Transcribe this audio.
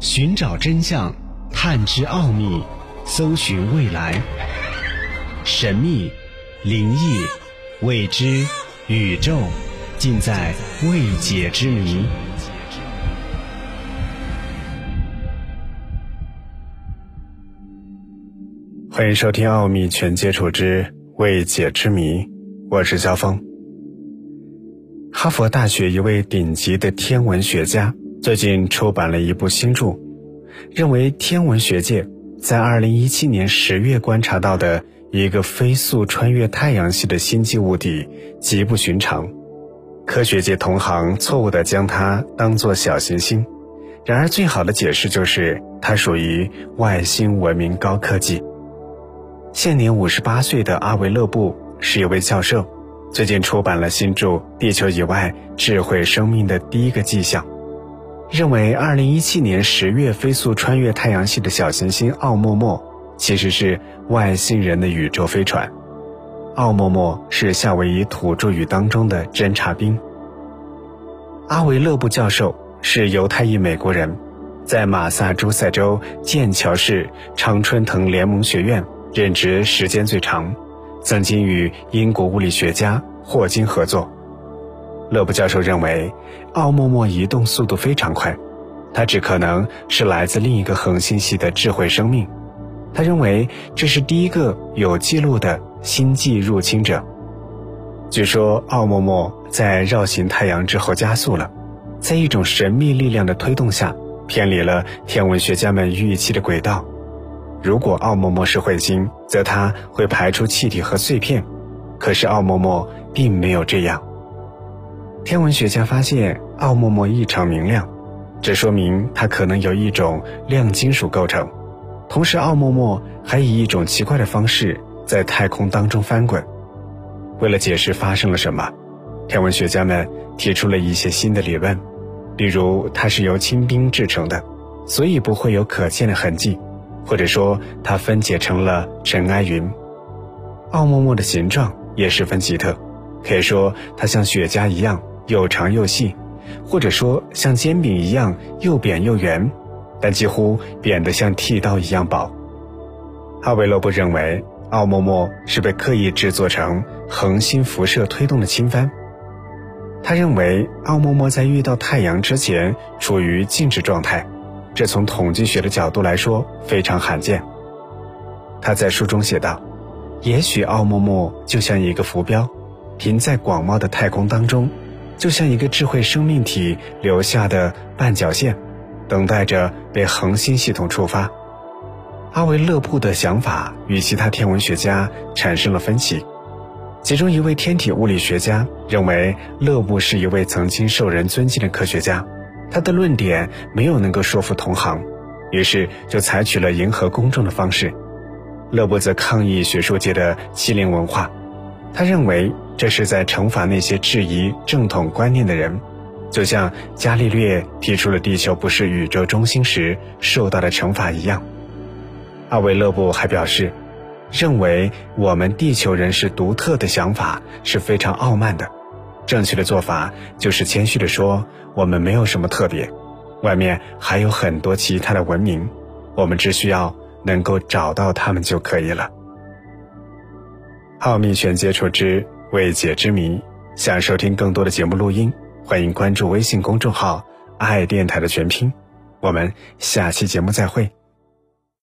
寻找真相，探知奥秘，搜寻未来。神秘、灵异、未知、宇宙，尽在未解之谜。欢迎收听《奥秘全接触之未解之谜》，我是肖峰。哈佛大学一位顶级的天文学家最近出版了一部新著，认为天文学界在2017年十月观察到的一个飞速穿越太阳系的星际物体极不寻常。科学界同行错误地将它当作小行星，然而最好的解释就是它属于外星文明高科技。现年五十八岁的阿维勒布是一位教授。最近出版了新著《地球以外智慧生命的第一个迹象》，认为2017年十月飞速穿越太阳系的小行星奥莫莫其实是外星人的宇宙飞船。奥莫莫是夏威夷土著语当中的侦察兵。阿维勒布教授是犹太裔美国人，在马萨诸塞州剑桥市常春藤联盟学院任职时间最长。曾经与英国物理学家霍金合作。勒布教授认为，奥莫莫移动速度非常快，它只可能是来自另一个恒星系的智慧生命。他认为这是第一个有记录的星际入侵者。据说，奥莫莫在绕行太阳之后加速了，在一种神秘力量的推动下，偏离了天文学家们预期的轨道。如果奥莫莫是彗星，则它会排出气体和碎片。可是奥莫莫并没有这样。天文学家发现奥陌陌异常明亮，这说明它可能由一种亮金属构成。同时，奥陌陌还以一种奇怪的方式在太空当中翻滚。为了解释发生了什么，天文学家们提出了一些新的理论，比如它是由氢冰制成的，所以不会有可见的痕迹。或者说，它分解成了尘埃云。奥莫莫的形状也十分奇特，可以说它像雪茄一样又长又细，或者说像煎饼一样又扁又圆，但几乎扁得像剃刀一样薄。哈维罗布认为，奥莫莫是被刻意制作成恒星辐射推动的氢帆。他认为，奥莫莫在遇到太阳之前处于静止状态。这从统计学的角度来说非常罕见。他在书中写道：“也许奥莫莫就像一个浮标，停在广袤的太空当中，就像一个智慧生命体留下的绊脚线，等待着被恒星系统触发。”阿维勒布的想法与其他天文学家产生了分歧，其中一位天体物理学家认为勒布是一位曾经受人尊敬的科学家。他的论点没有能够说服同行，于是就采取了迎合公众的方式。勒布则抗议学术界的欺凌文化，他认为这是在惩罚那些质疑正统观念的人，就像伽利略提出了地球不是宇宙中心时受到的惩罚一样。阿维勒布还表示，认为我们地球人是独特的想法是非常傲慢的。正确的做法就是谦虚地说：“我们没有什么特别，外面还有很多其他的文明，我们只需要能够找到他们就可以了。”奥秘全接触之未解之谜，想收听更多的节目录音，欢迎关注微信公众号“爱电台”的全拼。我们下期节目再会。